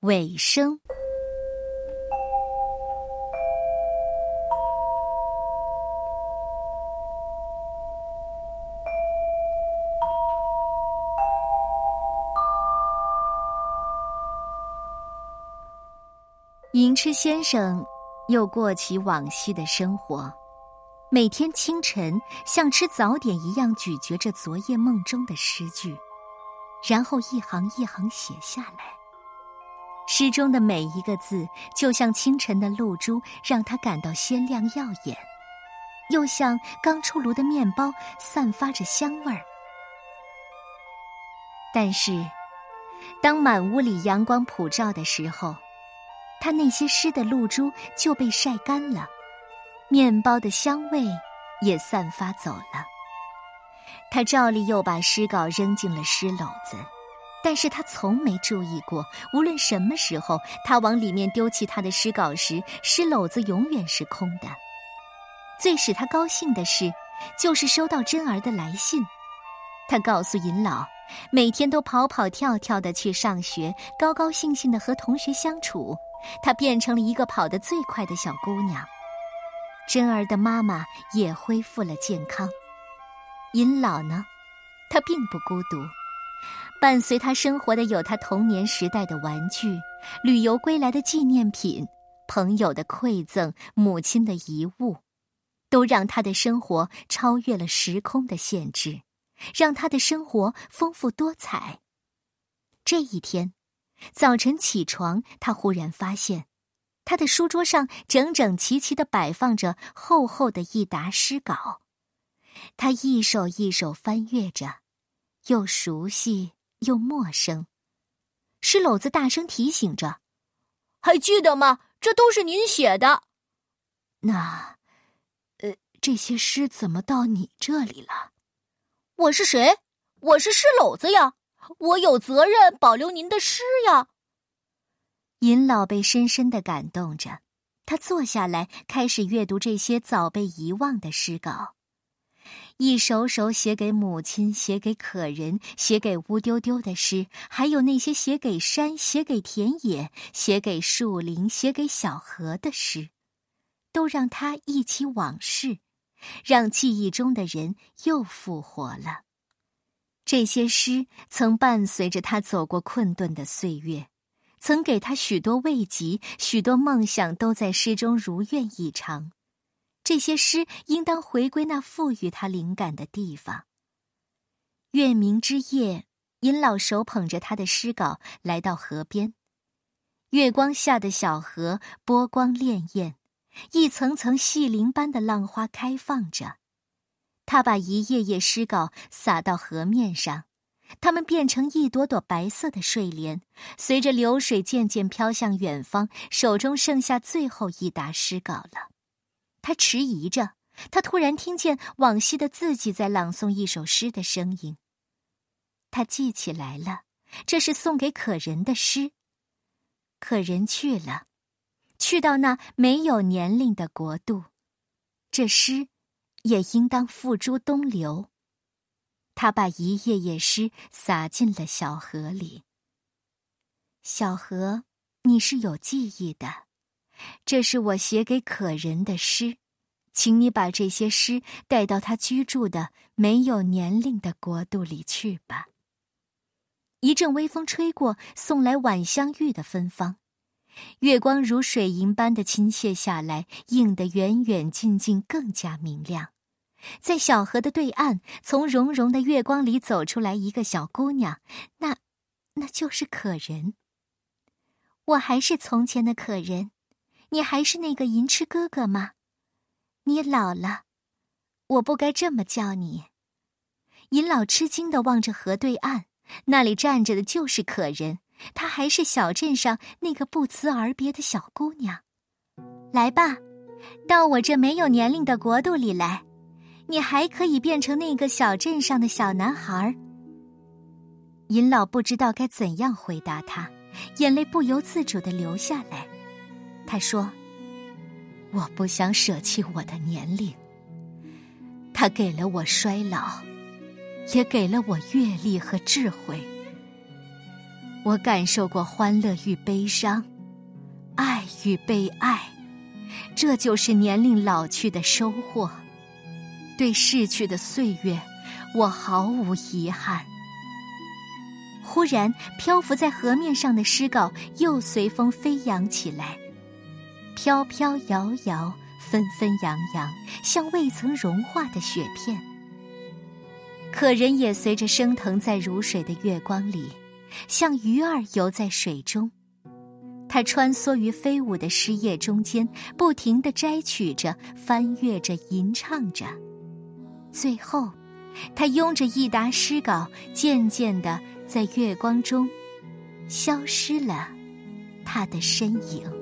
尾声。银痴先生又过起往昔的生活，每天清晨像吃早点一样咀嚼着昨夜梦中的诗句，然后一行一行写下来。诗中的每一个字，就像清晨的露珠，让他感到鲜亮耀眼；又像刚出炉的面包，散发着香味儿。但是，当满屋里阳光普照的时候，他那些湿的露珠就被晒干了，面包的香味也散发走了。他照例又把诗稿扔进了诗篓子，但是他从没注意过，无论什么时候他往里面丢弃他的诗稿时，诗篓子永远是空的。最使他高兴的是，就是收到珍儿的来信。他告诉尹老，每天都跑跑跳跳的去上学，高高兴兴的和同学相处。她变成了一个跑得最快的小姑娘，珍儿的妈妈也恢复了健康。尹老呢，他并不孤独，伴随他生活的有他童年时代的玩具、旅游归来的纪念品、朋友的馈赠、母亲的遗物，都让他的生活超越了时空的限制，让他的生活丰富多彩。这一天。早晨起床，他忽然发现，他的书桌上整整齐齐的摆放着厚厚的一沓诗稿。他一首一首翻阅着，又熟悉又陌生。诗篓子大声提醒着：“还记得吗？这都是您写的。”那，呃，这些诗怎么到你这里了？我是谁？我是诗篓子呀。我有责任保留您的诗呀。尹老被深深的感动着，他坐下来开始阅读这些早被遗忘的诗稿，一首首写给母亲、写给可人、写给乌丢丢的诗，还有那些写给山、写给田野、写给树林、写给小河的诗，都让他忆起往事，让记忆中的人又复活了。这些诗曾伴随着他走过困顿的岁月，曾给他许多慰藉，许多梦想都在诗中如愿以偿。这些诗应当回归那赋予他灵感的地方。月明之夜，尹老手捧着他的诗稿来到河边，月光下的小河波光潋滟，一层层细鳞般的浪花开放着。他把一页页诗稿撒到河面上，它们变成一朵朵白色的睡莲，随着流水渐渐飘向远方。手中剩下最后一沓诗稿了，他迟疑着。他突然听见往昔的自己在朗诵一首诗的声音。他记起来了，这是送给可人的诗。可人去了，去到那没有年龄的国度。这诗。也应当付诸东流。他把一页页诗撒进了小河里。小河，你是有记忆的，这是我写给可人的诗，请你把这些诗带到他居住的没有年龄的国度里去吧。一阵微风吹过，送来晚香玉的芬芳。月光如水银般的倾泻下来，映得远远近近更加明亮。在小河的对岸，从融融的月光里走出来一个小姑娘，那，那就是可人。我还是从前的可人，你还是那个银痴哥哥吗？你老了，我不该这么叫你。银老吃惊的望着河对岸，那里站着的就是可人。她还是小镇上那个不辞而别的小姑娘。来吧，到我这没有年龄的国度里来，你还可以变成那个小镇上的小男孩。银老不知道该怎样回答他，眼泪不由自主的流下来。他说：“我不想舍弃我的年龄，他给了我衰老，也给了我阅历和智慧。”我感受过欢乐与悲伤，爱与被爱，这就是年龄老去的收获。对逝去的岁月，我毫无遗憾。忽然，漂浮在河面上的诗稿又随风飞扬起来，飘飘摇摇，纷纷扬扬，像未曾融化的雪片。可人也随着升腾在如水的月光里。像鱼儿游在水中，它穿梭于飞舞的诗叶中间，不停地摘取着、翻阅着、吟唱着。最后，它拥着一沓诗稿，渐渐地在月光中消失了，他的身影。